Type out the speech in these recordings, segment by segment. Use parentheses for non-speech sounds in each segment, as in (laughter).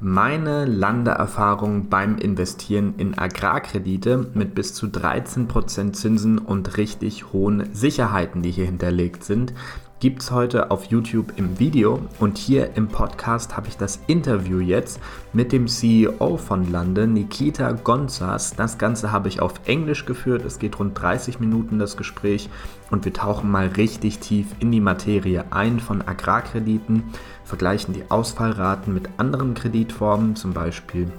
Meine Landeerfahrung beim Investieren in Agrarkredite mit bis zu 13% Zinsen und richtig hohen Sicherheiten, die hier hinterlegt sind, gibt es heute auf YouTube im Video und hier im Podcast habe ich das Interview jetzt mit dem CEO von Lande, Nikita Gonzas. Das Ganze habe ich auf Englisch geführt. Es geht rund 30 Minuten das Gespräch und wir tauchen mal richtig tief in die Materie ein von Agrarkrediten, vergleichen die Ausfallraten mit anderen Kreditformen, zum Beispiel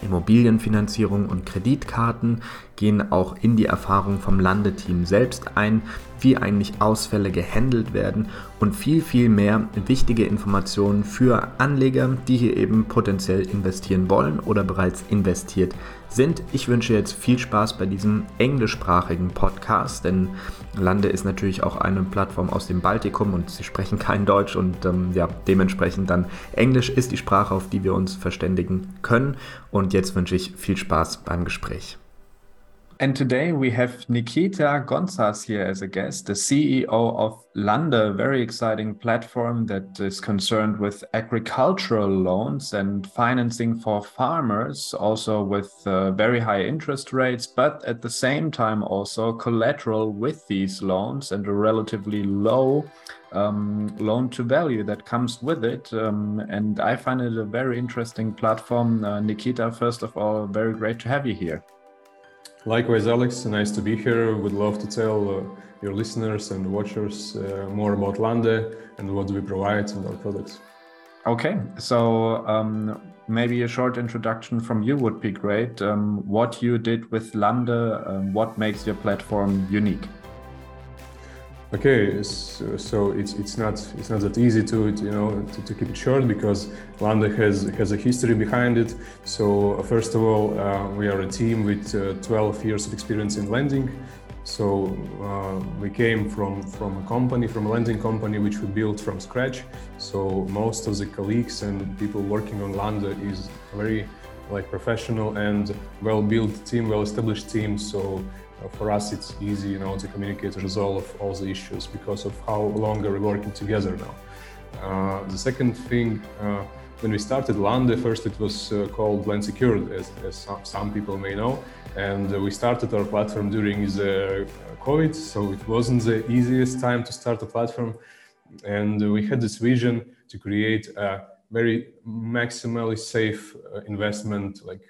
Immobilienfinanzierung und Kreditkarten, gehen auch in die Erfahrung vom Landeteam selbst ein, wie eigentlich Ausfälle gehandelt werden und viel, viel mehr wichtige Informationen für Anleger, die hier eben potenziell investieren wollen oder bereits investiert sind. Ich wünsche jetzt viel Spaß bei diesem englischsprachigen Podcast, denn Lande ist natürlich auch eine Plattform aus dem Baltikum und sie sprechen kein Deutsch und ähm, ja, dementsprechend dann Englisch ist die Sprache, auf die wir uns verständigen können. Und jetzt wünsche ich viel Spaß beim Gespräch. And today we have Nikita Gonzas here as a guest, the CEO of Lande, a very exciting platform that is concerned with agricultural loans and financing for farmers, also with uh, very high interest rates, but at the same time also collateral with these loans and a relatively low um, loan to value that comes with it. Um, and I find it a very interesting platform. Uh, Nikita, first of all, very great to have you here. Likewise, Alex, nice to be here. Would love to tell uh, your listeners and watchers uh, more about Lande and what we provide and our products. Okay, so um, maybe a short introduction from you would be great. Um, what you did with Lande, um, what makes your platform unique? Okay, so, it's it's not it's not that easy to you know to, to keep it short because Lande has has a history behind it. So first of all, uh, we are a team with uh, 12 years of experience in lending. So uh, we came from from a company, from a lending company, which we built from scratch. So most of the colleagues and people working on Lande is very like professional and well-built team, well-established team. So uh, for us, it's easy, you know, to communicate resolve all the issues because of how long we are working together now. Uh, the second thing, uh, when we started Lande, first it was uh, called Land Secured, as, as some, some, people may know, and uh, we started our platform during the uh, COVID, so it wasn't the easiest time to start a platform, and we had this vision to create a very maximally safe investment like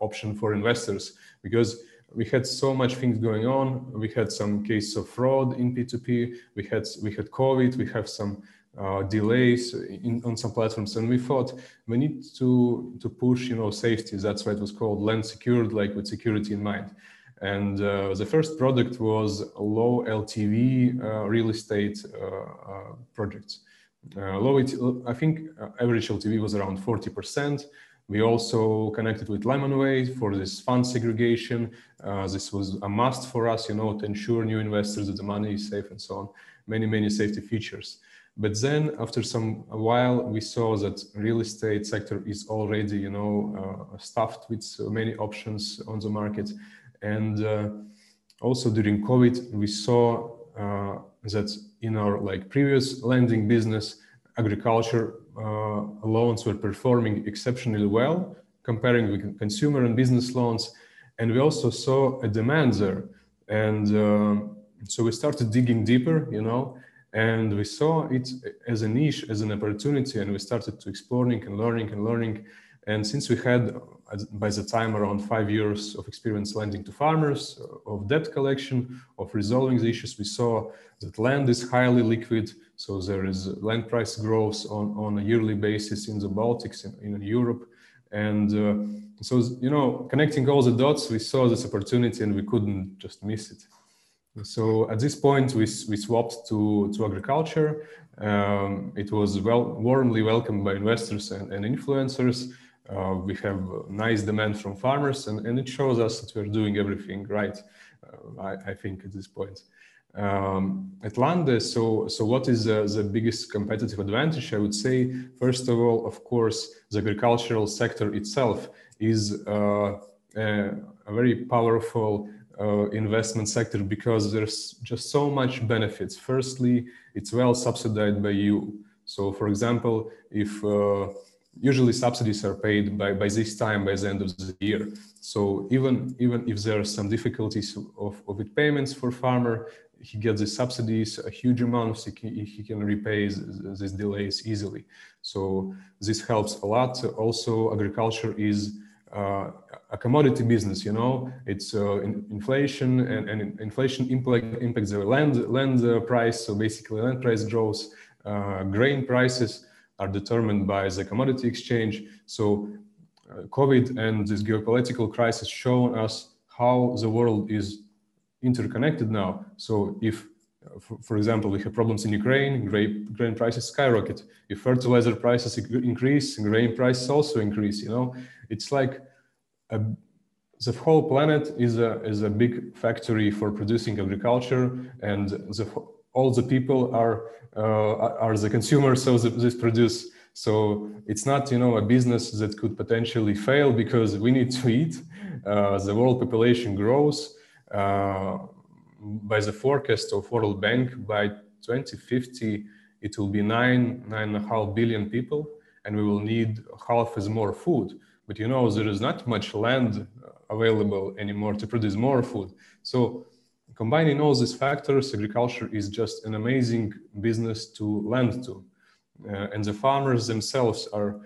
option for investors because we had so much things going on. We had some cases of fraud in P2P. We had we had COVID. We have some uh, delays in, on some platforms, and we thought we need to to push you know safety. That's why it was called Land Secured, like with security in mind. And uh, the first product was low LTV uh, real estate uh, uh, projects. Uh, low, I think average LTV was around 40 percent. We also connected with Lemonway for this fund segregation. Uh, this was a must for us, you know, to ensure new investors that the money is safe and so on. Many, many safety features. But then after some while, we saw that real estate sector is already, you know, uh, stuffed with many options on the market. And uh, also during COVID, we saw uh, that in our like previous lending business, agriculture loans were performing exceptionally well comparing with consumer and business loans. And we also saw a demand there. And uh, so we started digging deeper, you know, and we saw it as a niche, as an opportunity, and we started to exploring and learning and learning. And since we had by the time around five years of experience lending to farmers, of debt collection, of resolving the issues, we saw that land is highly liquid. So there is land price growth on, on a yearly basis in the Baltics, in, in Europe. And uh, so, you know, connecting all the dots, we saw this opportunity and we couldn't just miss it. So at this point, we, we swapped to, to agriculture. Um, it was well warmly welcomed by investors and, and influencers. Uh, we have nice demand from farmers, and, and it shows us that we're doing everything right. Uh, I, I, think at this point. Um, at Lande, so so what is uh, the biggest competitive advantage? I would say, first of all, of course, the agricultural sector itself is uh, a, a, very powerful uh, investment sector because there's just so much benefits. Firstly, it's well subsidized by you. So, for example, if uh, usually subsidies are paid by, by this time by the end of the year. So even even if there are some difficulties of, of with payments for farmer he gets the subsidies a huge amounts he can, he can repay these delays easily. So this helps a lot. Also agriculture is uh, a commodity business you know? It's uh, in, inflation and, and inflation impact, impacts the land land uh, price. So basically land price grows uh, grain prices are determined by the commodity exchange. So uh, COVID and this geopolitical crisis show us how the world is interconnected now. So if, uh, for, for, example, we have problems in Ukraine, grain, grain prices skyrocket. If fertilizer prices increase, grain prices also increase. You know, it's like a, the whole planet is a is a big factory for producing agriculture, and the all the people are uh, are the consumers of this produce. So it's not you know a business that could potentially fail because we need to eat. Uh, the world population grows. Uh, by the forecast of World Bank, by 2050 it will be nine nine and a half billion people, and we will need half as more food. But you know there is not much land available anymore to produce more food. So combining all these factors, agriculture is just an amazing business to lend to. Uh, and the farmers themselves are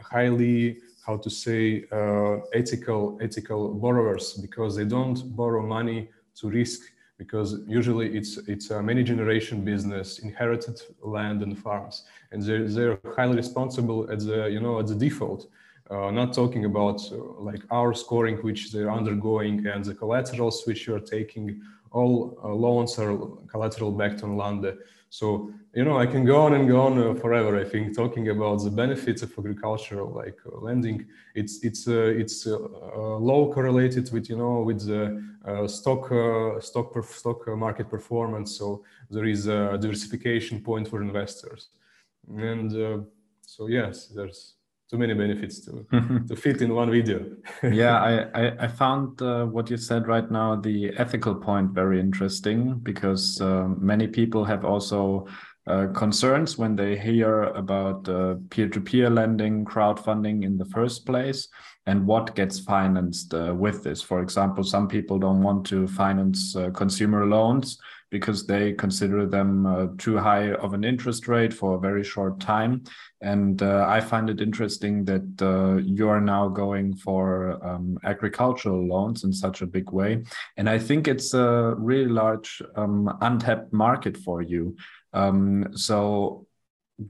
highly, how to say, uh, ethical, ethical borrowers because they don't borrow money to risk because usually it's it's a many generation business, inherited land and farms, and they're, they're highly responsible at the you know at the default. Uh, not talking about uh, like our scoring which they're undergoing and the collaterals which you're taking all uh, loans are collateral backed on Lande. So, you know, I can go on and go on uh, forever. I think talking about the benefits of agricultural like uh, lending, it's it's uh, it's uh, uh, low correlated with you know with the stock stock stock market performance. So there is a diversification point for investors, and so yes, there's too many benefits to (laughs) to fit in one video. (laughs) yeah, I I, I found uh, what you said right now the ethical point very interesting because uh, many people have also uh, concerns when they hear about uh, peer-to-peer lending, crowdfunding in the first place, and what gets financed uh, with this. For example, some people don't want to finance uh, consumer loans because they consider them uh, too high of an interest rate for a very short time. And uh, I find it interesting that uh, you are now going for um, agricultural loans in such a big way. And I think it's a really large um, untapped market for you. Um, so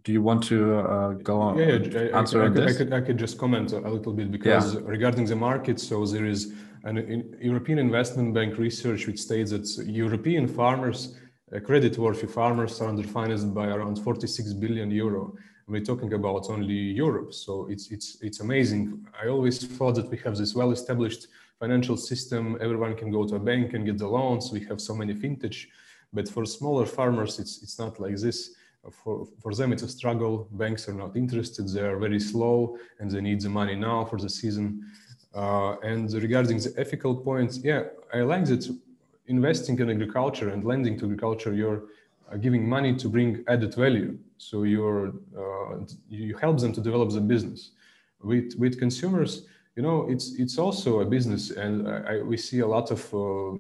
do you want to uh, go on yeah, yeah, answer I, I, I, could, I, could, I could just comment a little bit because yeah. regarding the market so there is an European Investment Bank research which states that European farmers, uh, credit-worthy farmers, are underfinanced by around 46 billion euro. We're talking about only Europe, so it's it's it's amazing. I always thought that we have this well-established financial system. Everyone can go to a bank and get the loans. We have so many vintage, but for smaller farmers, it's it's not like this. For, for them, it's a struggle. Banks are not interested. They are very slow and they need the money now for the season. Uh, and regarding the ethical points, yeah, I like that investing in agriculture and lending to agriculture, you're uh, giving money to bring added value. So you're uh, you help them to develop the business. With with consumers, you know, it's it's also a business, and I, we see a lot of uh,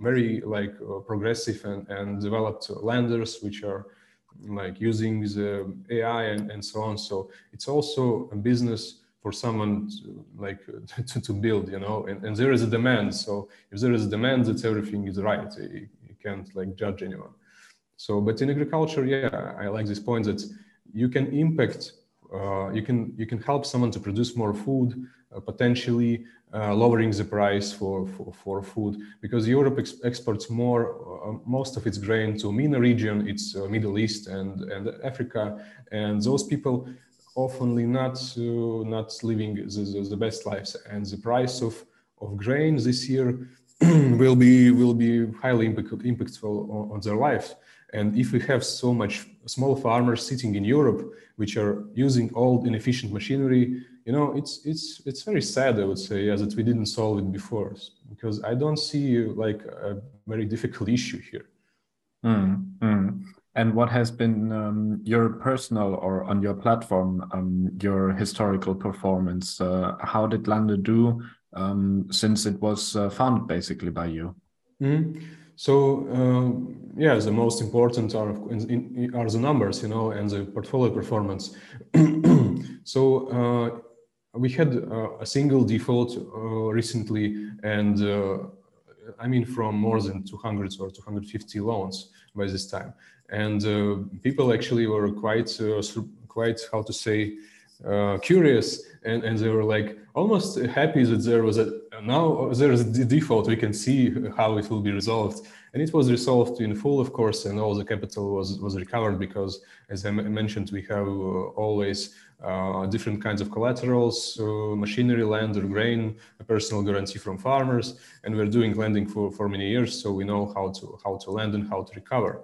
very like uh, progressive and, and developed lenders which are like using the AI and, and so on. So it's also a business for someone to, like (laughs) to, to, build you know? And, and there is a demand. So if there is a demand that everything is right. You, you can't like judge anyone. So but in agriculture yeah i like this point that you can impact uh, you can you can help someone to produce more food uh, potentially uh, lowering the price for, for, for food. Because Europe ex exports more uh, most of its grain to MENA region, it's uh, Middle East and and Africa, and those people oftenly not uh, not living the, the, best lives. And the price of of grain this year (clears throat) will be will be highly impact, impactful on, on, their lives. And if we have so much small farmers sitting in europe which are using old inefficient machinery you know it's it's it's very sad i would say yeah, that we didn't solve it before. Because i don't see like a very difficult issue here. Mm, mm. And what has been um, your personal or on your platform, um, your historical performance? Uh, how did Lande do um, since it was uh, founded basically by you? Mm. So uh, yeah, the most important are are the numbers, you know, and the portfolio performance. (clears throat) so uh, we had uh, a single default uh, recently, and I mean from more than 200 or 250 loans by this time and uh, people actually were quite uh, quite how to say uh, curious and, and they were like almost happy that there was a now there is a default we can see how it will be resolved. And it was resolved in full of course and all the capital was was recovered because as i mentioned we have uh, always uh, different kinds of collaterals uh, machinery land or grain a personal guarantee from farmers and we're doing lending for for many years so we know how to how to lend and how to recover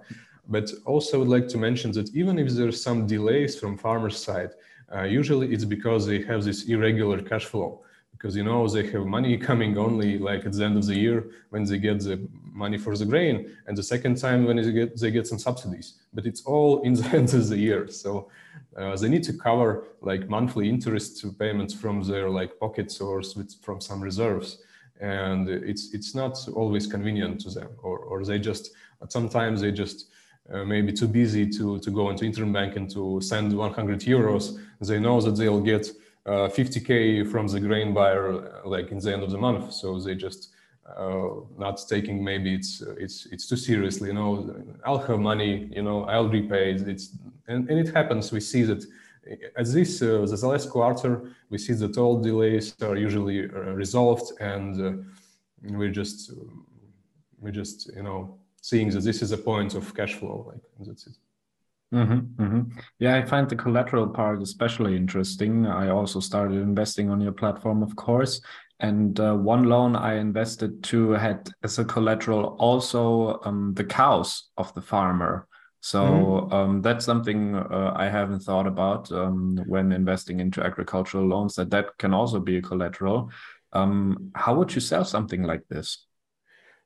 but also I would like to mention that even if there's some delays from farmers' side, uh, usually it's because they have this irregular cash flow. Because you know they have money (laughs) coming only like at the end of the year when they get the money for the grain and the second time when they get they get some subsidies. But it's all in the (laughs) end of the year. So uh, they need to cover like monthly interest payments from their like pockets or from some reserves. And it's it's not always convenient to them or or they just sometimes they just uh, maybe too busy to, to go into interbank and to send 100 euros, they know that they'll get uh, 50k from the grain buyer uh, like in the end of the month. So they just uh, not taking maybe it's it's it's too seriously. You know, I'll have money. You know, I'll repay. It's and, and it happens. We see that at this uh, the last quarter, we see that all delays are usually resolved, and we just we just you know seeing that this is a point of cash flow like that's it Mm-hmm, mm-hmm. Yeah, I find the collateral part especially interesting. I also started investing on your platform, of course. And uh, one loan I invested to had as a collateral also um, the cows of the farmer. So mm-hmm. um, that's something uh, I haven't thought about um, when investing into agricultural loans. That that can also be a collateral. Um, how would you sell something like this?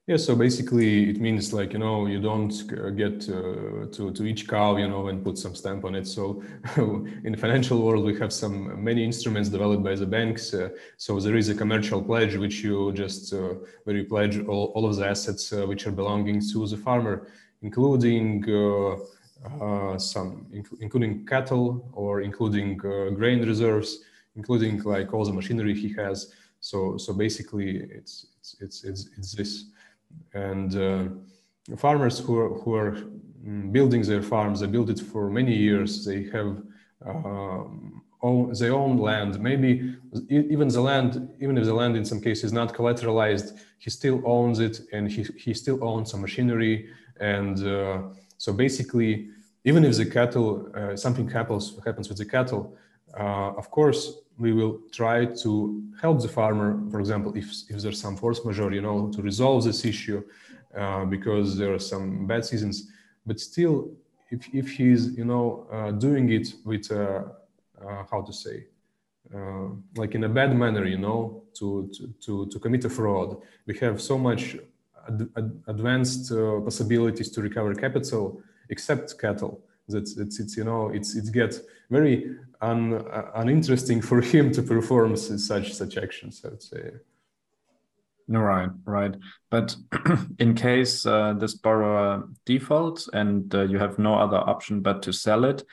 Yeah, so basically it means like, you know, you don't get uh, to, to each cow, you know, and put some stamp on it. So (laughs) in the financial world, we have some many instruments developed by the banks. Uh, so there is a commercial pledge, which you just, uh, where you pledge all, all of the assets uh, which are belonging to the farmer, including uh, uh, some, inc- including cattle or including grain reserves, including like all the machinery he has. So, so basically it's, it's, it's, it's, it's this and uh, farmers who are, who are mm, building their farms they build it for many years. They have uh, own, they own land. Maybe even the land even if the land in some cases is not collateralized he still owns it and he, he still owns some machinery. And uh, so basically even if the cattle uh, something happens happens with the cattle of course we will try to help the farmer, for example, if, if there's some force majeure, you know, to resolve this issue uh, because there are some bad seasons. But still, if, if he's, you know, uh, doing it with, uh, uh how to say, uh, like in a bad manner, you know, to, to, to, to commit a fraud, we have so much ad, ad, advanced uh, possibilities to recover capital except cattle that it's, you know it's it gets very un, uh, uninteresting for him to perform such such actions i would say. Right right. But (clears throat) in case uh, this borrower defaults and uh, you have no other option but to sell it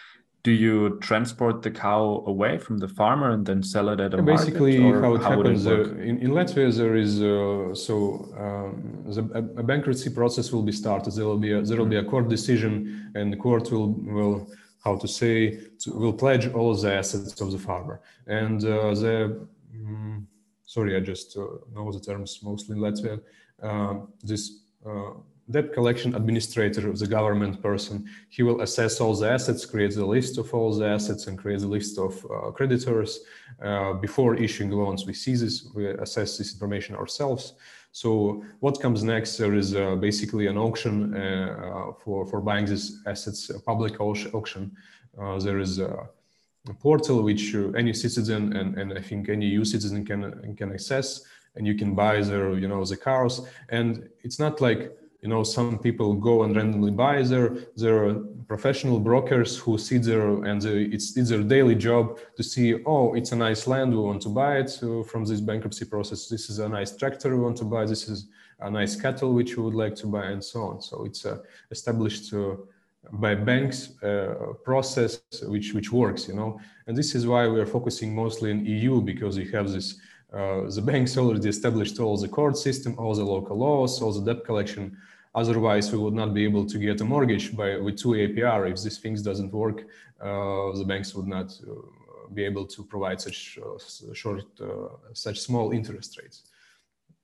do you transport the cow away from the farmer and then sell it at a yeah, basically market, how it how happens it uh, in, in latvia there is uh, so um, the, a, bankruptcy process will be started. There will be a, there will be a court decision and the court will will how to say to, will pledge all the assets of the farmer. And uh, the um, sorry i just uh, know the terms mostly in latvia. Uh, this uh, debt collection administrator of the government person. He will assess all the assets, create the list of all the assets, and create a list of uh, creditors. Uh, before issuing loans, we see this, we assess this information ourselves. So what comes next? There is uh, basically an auction uh, for for buying these assets, a public auction. Uh, there is a, portal which uh, any citizen and, and I think any EU citizen can can access, and you can buy their you know the cars. And it's not like you know some people go and randomly buy there there are professional brokers who sit there and it's, it's their daily job to see oh it's a nice land we want to buy it so from this bankruptcy process this is a nice tractor we want to buy this is a nice cattle which we would like to buy and so on so it's a established uh, by banks uh, process which which works you know and this is why we are focusing mostly in eu because we have this uh, the banks already established all the court system, all the local laws, all the debt collection. Otherwise, we would not be able to get a mortgage by with two APR. If these things doesn't work, uh, the banks would not uh, be able to provide such uh, short, uh, such small interest rates.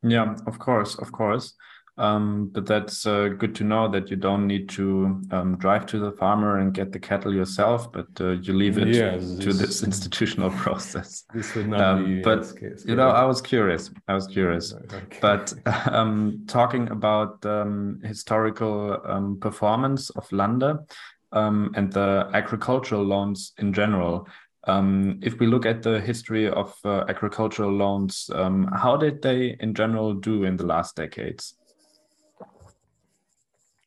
Yeah, of course, of course. Um, but that's uh, good to know that you don't need to um, drive to the farmer and get the cattle yourself, but uh, you leave it yes, to this (laughs) institutional process. (laughs) This would not um, be but case, you know, I was curious. I was curious. Okay. But (laughs) um, talking about um, historical um, performance of Lande and the agricultural loans in general. Um, if we look at the history of uh, agricultural loans, um, how did they in general do in the last decades?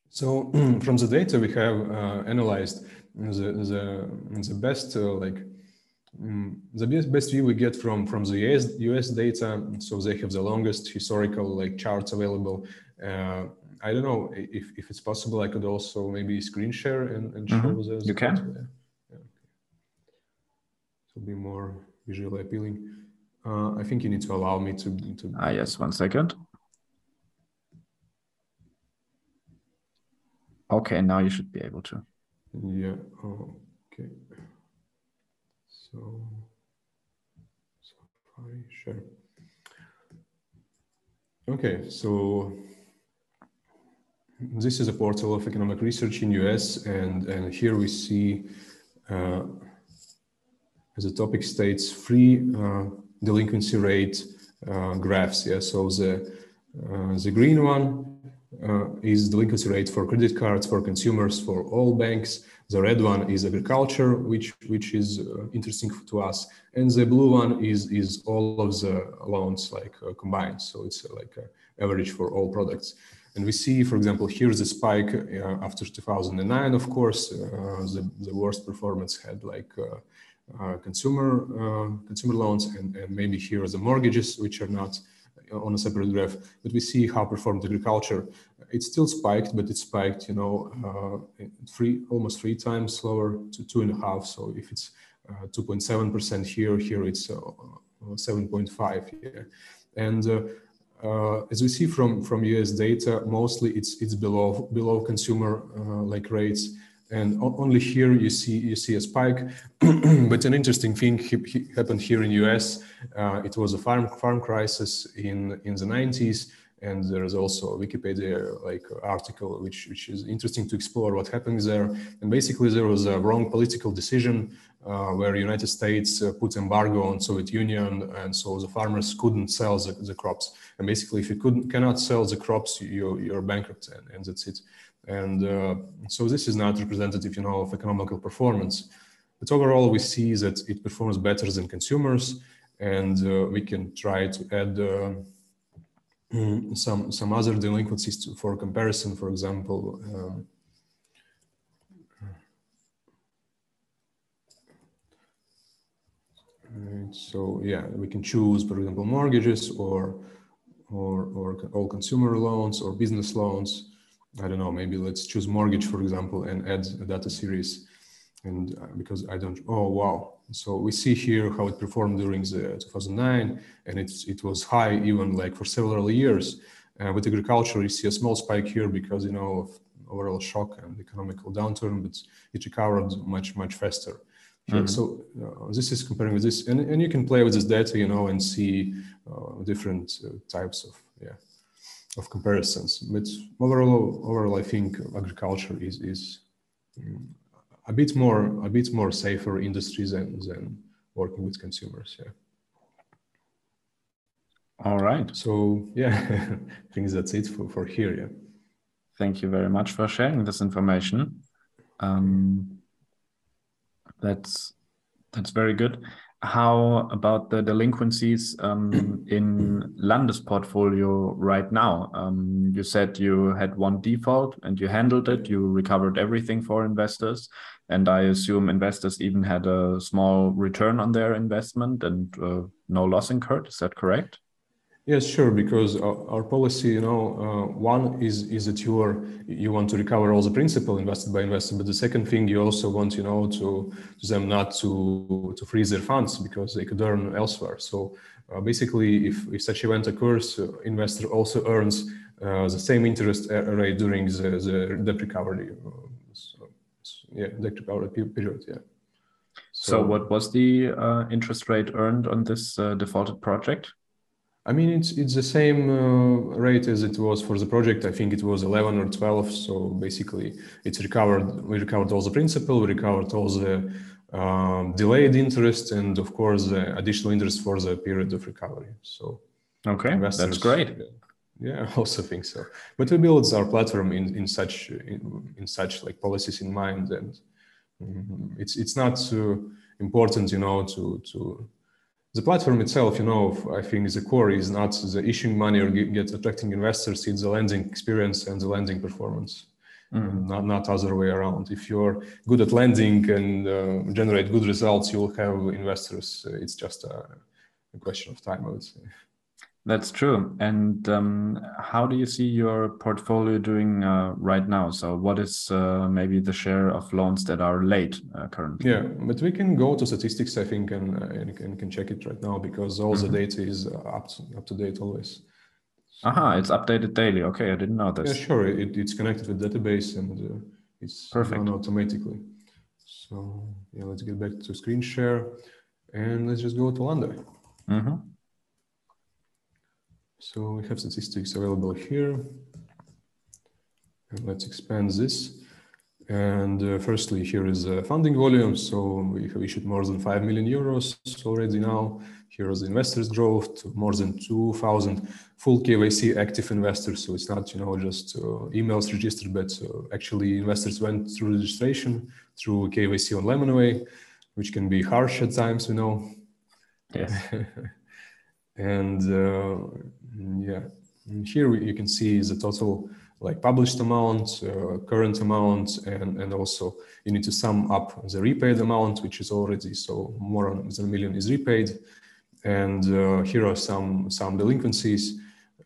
So (clears throat) from the data we have uh, analyzed, the the, the best uh, like um, the best, best view we get from from the US, US data. So they have the longest historical like charts available. Uh, I don't know if, if it's possible. I could also maybe screen share and, and show mm-hmm. those. You can. Yeah. yeah. To be more visually appealing. Uh, I think you need to allow me to. to... Ah yes, one second. Okay, now you should be able to. Yeah, okay. So, Safari, share. Okay, so this is a portal of economic research in US, and, and here we see, uh, as the topic states, free uh, delinquency rate uh, graphs. Yeah, so the uh, the green one uh, is delinquency rate for credit cards for consumers for all banks. The red one is agriculture, which which is uh, interesting to us, and the blue one is is all of the loans like uh, combined. So it's uh, like average for all products. And we see, for example, here's the spike uh, after 2009. Of course, uh, the the worst performance had like. consumer consumer loans and, and maybe here are the mortgages which are not on a separate graph, but we see how performed agriculture. It still spiked, but it spiked, you know, uh, three almost three times slower to two and a half. So if it's 2.7% uh, here, here it's 7.5 uh, here, and uh, as we see from from US data, mostly it's it's below below consumer uh, like rates and only here you see you see a spike. (clears throat) but an interesting thing happened here in US. Uh, it was a farm farm crisis in in the 90s, and there is also a Wikipedia like article which which is interesting to explore what happened there. And basically, there was a wrong political decision uh, where United States uh, put embargo on Soviet Union, and so the farmers couldn't sell the, the crops. And basically, if you couldn't cannot sell the crops, you you're bankrupt, and, and that's it. And uh, so this is not representative, you know, of economical performance. But overall, we see that it performs better than consumers, and uh, we can try to add uh, (clears throat) some some other delinquencies to, for comparison. For example. Um, so yeah, we can choose, for example, mortgages or or, or all consumer loans or business loans. I don't know, maybe let's choose mortgage, for example, and add a data series. And uh, because I don't, oh, wow. So we see here how it performed during the 2009, and it's, it was high even like for several years. Uh, with agriculture, you see a small spike here because, you know, of overall shock and economical downturn, but it recovered much, much faster. Mm-hmm. So uh, this is comparing with this, and, and you can play with this data, you know, and see uh, different uh, types of yeah of comparisons. But overall, overall, I think agriculture is is mm, a bit more a bit more safer industry than than working with consumers. Yeah. All right. So yeah, (laughs) I think that's it for, for here. Yeah. Thank you very much for sharing this information. Um, that's that's very good. How about the delinquencies um, (clears throat) in Lande's portfolio right now? Um, you said you had one default and you handled it. You recovered everything for investors, and I assume investors even had a small return on their investment and uh, no loss incurred. Is that correct? Yes, sure. Because our, policy, you know, uh, one is is that you are you want to recover all the principal invested by investor, but the second thing you also want, you know, to, to them not to to freeze their funds because they could earn elsewhere. So uh, basically, if if such event occurs, uh, investor also earns uh, the same interest rate during the, the debt recovery. So, yeah, debt recovery period. Yeah. So, so what was the uh, interest rate earned on this uh, defaulted project? I mean, it's it's the same uh, rate as it was for the project. I think it was 11 or 12. So basically, it's recovered. We recovered all the principal. We recovered all the um, delayed interest, and of course, the additional interest for the period of recovery. So okay, that's great. (laughs) Yeah, I also think so. But we build our platform in in such in, in such like policies in mind, and mm, it's it's not so important, you know, to to the platform itself, you know, I think is the core is not the issuing money or get, attracting investors. It's the lending experience and the lending performance, mm. not not other way around. If you're good at lending and uh, generate good results, you'll have investors. It's just a, a question of time, I would say. That's true. And um, how do you see your portfolio doing uh, right now? So, what is uh, maybe the share of loans that are late uh, currently? Yeah, but we can go to statistics, I think, and, uh, and can, can check it right now because all mm -hmm. the mm-hmm. data is up to, up to date always. Aha, it's updated daily. Okay, I didn't know this. Yeah, sure. It, it's connected with database and uh, it's Perfect. done automatically. So, yeah, let's get back to screen share and let's just go to Lande. Mm -hmm. So we have statistics available here. And let's expand this. And uh, firstly, here is uh, funding volume. So we have issued more than 5 million euros already now. Here is the investors growth to more than 2,000 full KYC active investors. So it's not, you know, just uh, emails registered, but uh, actually investors went through registration through KYC on Lemonway, which can be harsh at times, you know. Yes. (laughs) and uh, yeah, and here you can see the total like published amount, uh, current amount, and, and also you need to sum up the repaid amount, which is already so more than a million is repaid. And uh, here are some some delinquencies,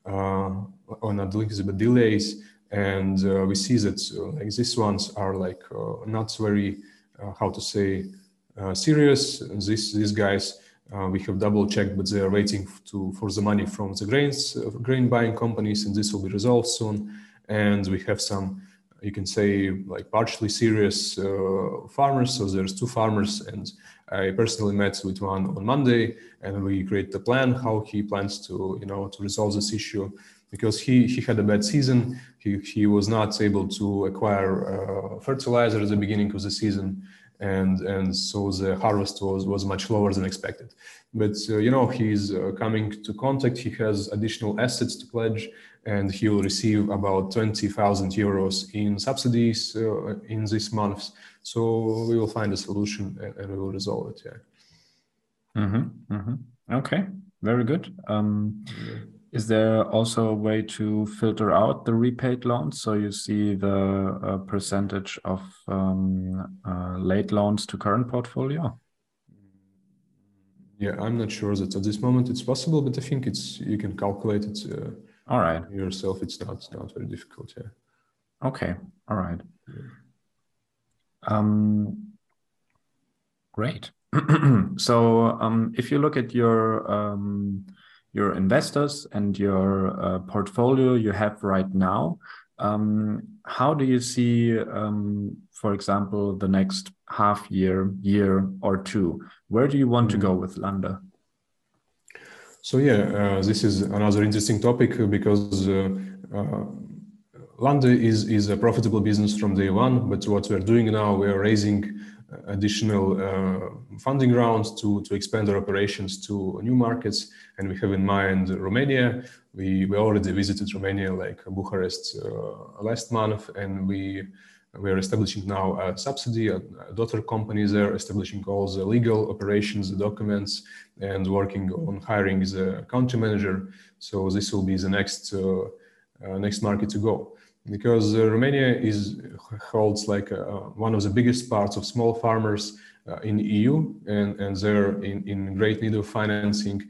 or not delinquencies, but delays. And uh, we see that uh, like these ones are like uh, not very, how to say, serious. These these guys uh, we have double checked, but they are waiting to for the money from the grains uh, grain buying companies, and this will be resolved soon. And we have some, you can say, like partially serious uh, farmers. So there's two farmers, and I personally met with one on Monday, and we create a plan how he plans to, you know, to resolve this issue because he he had a bad season. He he was not able to acquire uh, fertilizer at the beginning of the season and and so the harvest was was much lower than expected. But uh, you know he's uh, coming to contact. He has additional assets to pledge, and he will receive about twenty thousand euros in subsidies uh, in this month. So we will find a solution and, and we will resolve it. Yeah. Mm-hmm, mm-hmm. Okay. Very good. Um, yeah. Is there also a way to filter out the repaid loans so you see the uh, percentage of um, uh, late loans to current portfolio? Yeah, I'm not sure that at this moment it's possible, but I think it's you can calculate it. Uh, all right. Yourself, it's not not very difficult. Yeah. Okay. All right. Yeah. Um, great. (clears throat) so um, if you look at your um, your investors and your uh, portfolio you have right now. Um, how do you see, um, for example, the next half year, year or two? Where do you want mm -hmm. to go with Lande? So yeah, uh, this is another interesting topic because uh, uh, is is a profitable business from day one. But what we're doing now, we are raising additional uh, funding rounds to, to expand our operations to new markets. And we have in mind Romania. We, we already visited Romania, like Bucharest, uh, last month, and we we are establishing now a subsidy, a, daughter company there, establishing all the legal operations, the documents, and working on hiring the country manager. So this will be the next uh, uh, next market to go because uh, Romania is holds like one of the biggest parts of small farmers in the EU, and, and they're in, in great need of financing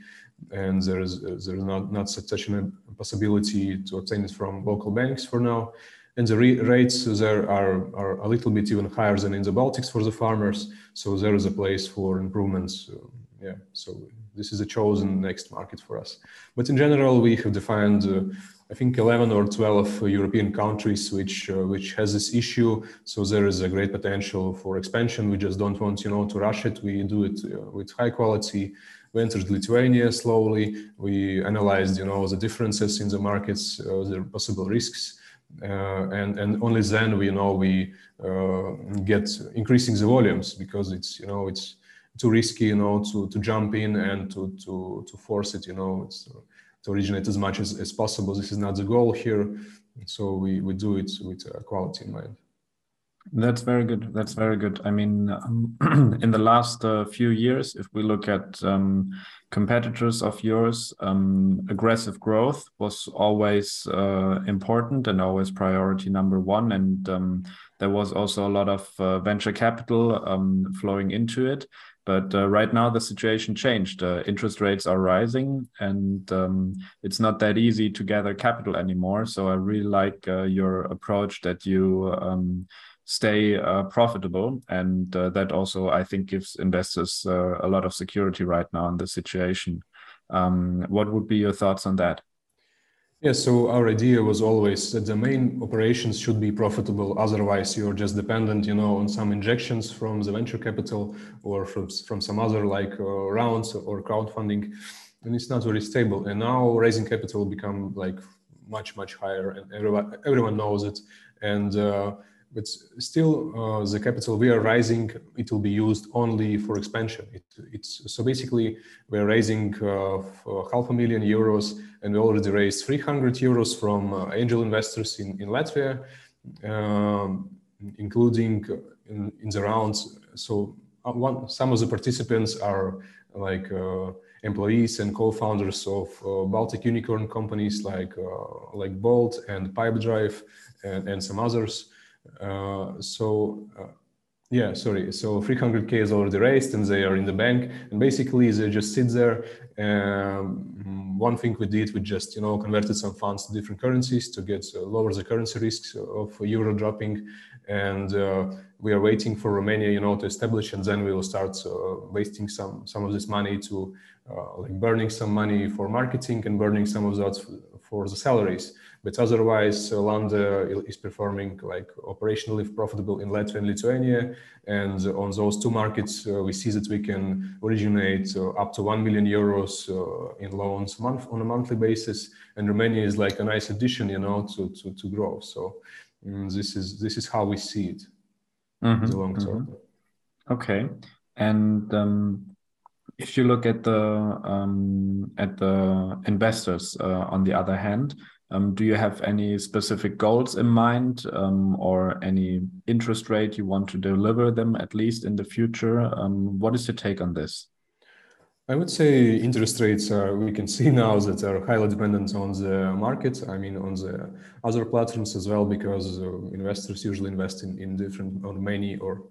and there's there's not not such a possibility to obtain it from local banks for now and the rates there are, are a little bit even higher than in the Baltics for the farmers. So there is a place for improvements. Uh, yeah, so this is a chosen next market for us. But in general, we have defined, uh, I think, 11 or 12 European countries which uh, which has this issue. So there is a great potential for expansion. We just don't want, you know, to rush it. We do it uh, with high quality. We entered Lithuania slowly. We analyzed, you know, the differences in the markets, uh, the possible risks uh, and and only then we know we uh, get increasing the volumes because it's you know it's too risky you know to to jump in and to to to force it you know it's, uh, to originate as much as, as possible this is not the goal here so we we do it with quality in mind that's very good. That's very good. I mean, um, (clears throat) in the last uh, few years, if we look at um, competitors of yours, um, aggressive growth was always uh, important and always priority number one. And um, there was also a lot of uh, venture capital um, flowing into it. But uh, right now, the situation changed. Uh, interest rates are rising, and um, it's not that easy to gather capital anymore. So I really like uh, your approach that you stay uh, profitable. And uh, that also, I think, gives investors uh, a lot of security right now in the situation. Um, what would be your thoughts on that? Yeah, so our idea was always that the main operations should be profitable. Otherwise, you're just dependent, you know, on some injections from the venture capital or from from some other like uh, rounds or crowdfunding, and it's not very stable. And now raising capital become like much much higher, and everyone everyone knows it. And uh, but still uh, the capital we are raising it will be used only for expansion. It, it's so basically we're raising uh, half a million euros and we already raised 300 euros from uh, angel investors in, in latvia um, including in, in, the rounds. So uh, one, some of the participants are like uh, employees and co-founders of uh, baltic unicorn companies like like bolt and pipedrive and, and some others. uh, so uh, yeah, sorry. So 300k is already raised, and they are in the bank, and basically they just sit there. Um, one thing we did, we just you know converted some funds to different currencies to get uh, lower the currency risks of euro dropping, and uh, we are waiting for Romania, you know, to establish, and then we will start uh, wasting some some of this money to uh, like burning some money for marketing and burning some of that for the salaries. But otherwise, uh, Lande is performing like operationally profitable in Latvia and Lithuania. And on those two markets, uh, we see that we can originate uh, up to 1 million euros uh, in loans month on a monthly basis. And Romania is like a nice addition, you know, to, to, to grow. So um, this is this is how we see it mm-hmm, in the long term. Mm-hmm. Okay. And um, if you look at the um, at the investors uh, on the other hand, um, do you have any specific goals in mind um, or any interest rate you want to deliver them at least in the future? Um, what is your take on this? I would say interest rates are, we can see now that are highly dependent on the market. I mean, on the other platforms as well, because uh, investors usually invest in, in different, or many or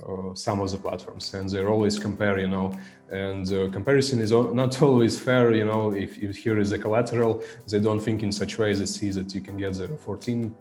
uh, some of the platforms. And they're always compare you know and uh, comparison is not (laughs) always fair you know if, if here is a collateral they don't think in such ways they see that you can get the 14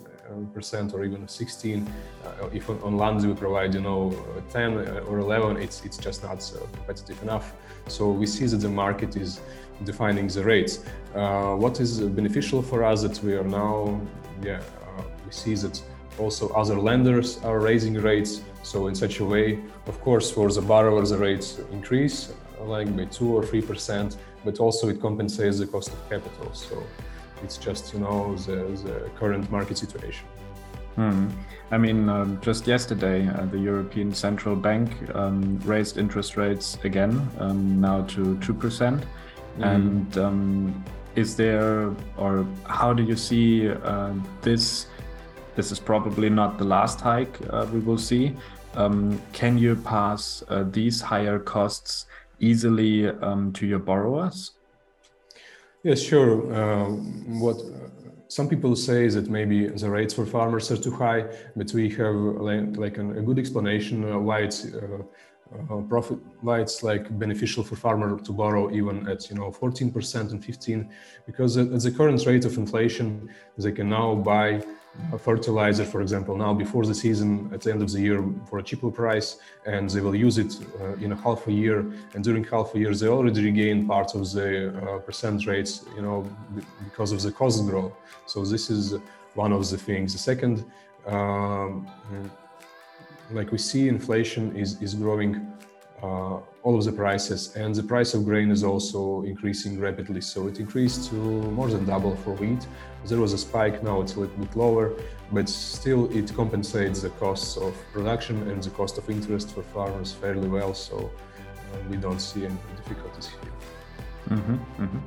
percent or even 16 uh, if on land we provide you know 10 or 11 it's it's just not competitive enough. So we see that the market is defining the rates. Uh, what is beneficial for us that we are now yeah uh, we see that also other lenders are raising rates so in such a way, of course, for the borrower, the rates increase like by two or three percent, but also it compensates the cost of capital. So it's just you know the, the current market situation. Hmm. I mean, um, just yesterday, uh, the European Central Bank um, raised interest rates again, um, now to two percent. Mm. And um, is there, or how do you see uh, this this is probably not the last hike uh, we will see. Um, can you pass uh, these higher costs easily um, to your borrowers? Yes, sure. Uh, what some people say is that maybe the rates for farmers are too high, but we have like, like an, a good explanation why it's uh, uh, profit why it's like beneficial for farmer to borrow even at you know 14% and 15 because at the current rate of inflation they can now buy fertilizer, for example, now before the season at the end of the year for a cheaper price, and they will use it uh, in half a year. And during half a year, they already regain part of the uh, percent rates, you know, because of the cost growth. So this is one of the things. The second, um, like we see, inflation is is growing uh, all of the prices and the price of grain is also increasing rapidly. So it increased to more than double for wheat. There was a spike now it's a little bit lower but still it compensates the costs of production and the cost of interest for farmers fairly well. So uh, we don't see any difficulties here. Mm-hmm, mm-hmm.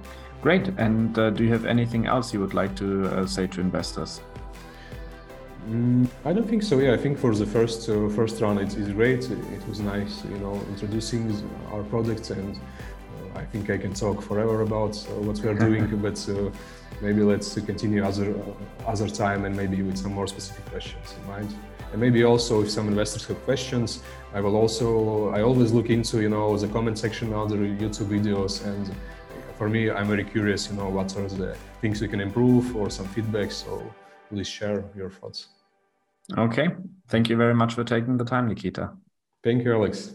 great. And uh, do you have anything else you would like to uh, say to investors Mm, I don't think so. Yeah, I think for the first uh, first run, it's, it's great. It was nice, you know, introducing our products, and uh, I think I can talk forever about uh, what we are doing. (laughs) but uh, maybe let's continue other uh, other time, and maybe with some more specific questions in mind. And maybe also, if some investors have questions, I will also I always look into you know the comment section other YouTube videos, and for me, I'm very curious. You know, what are the things we can improve or some feedback. So please share your thoughts. Okay. Thank you very much for taking the time, Nikita. Thank you, Alex.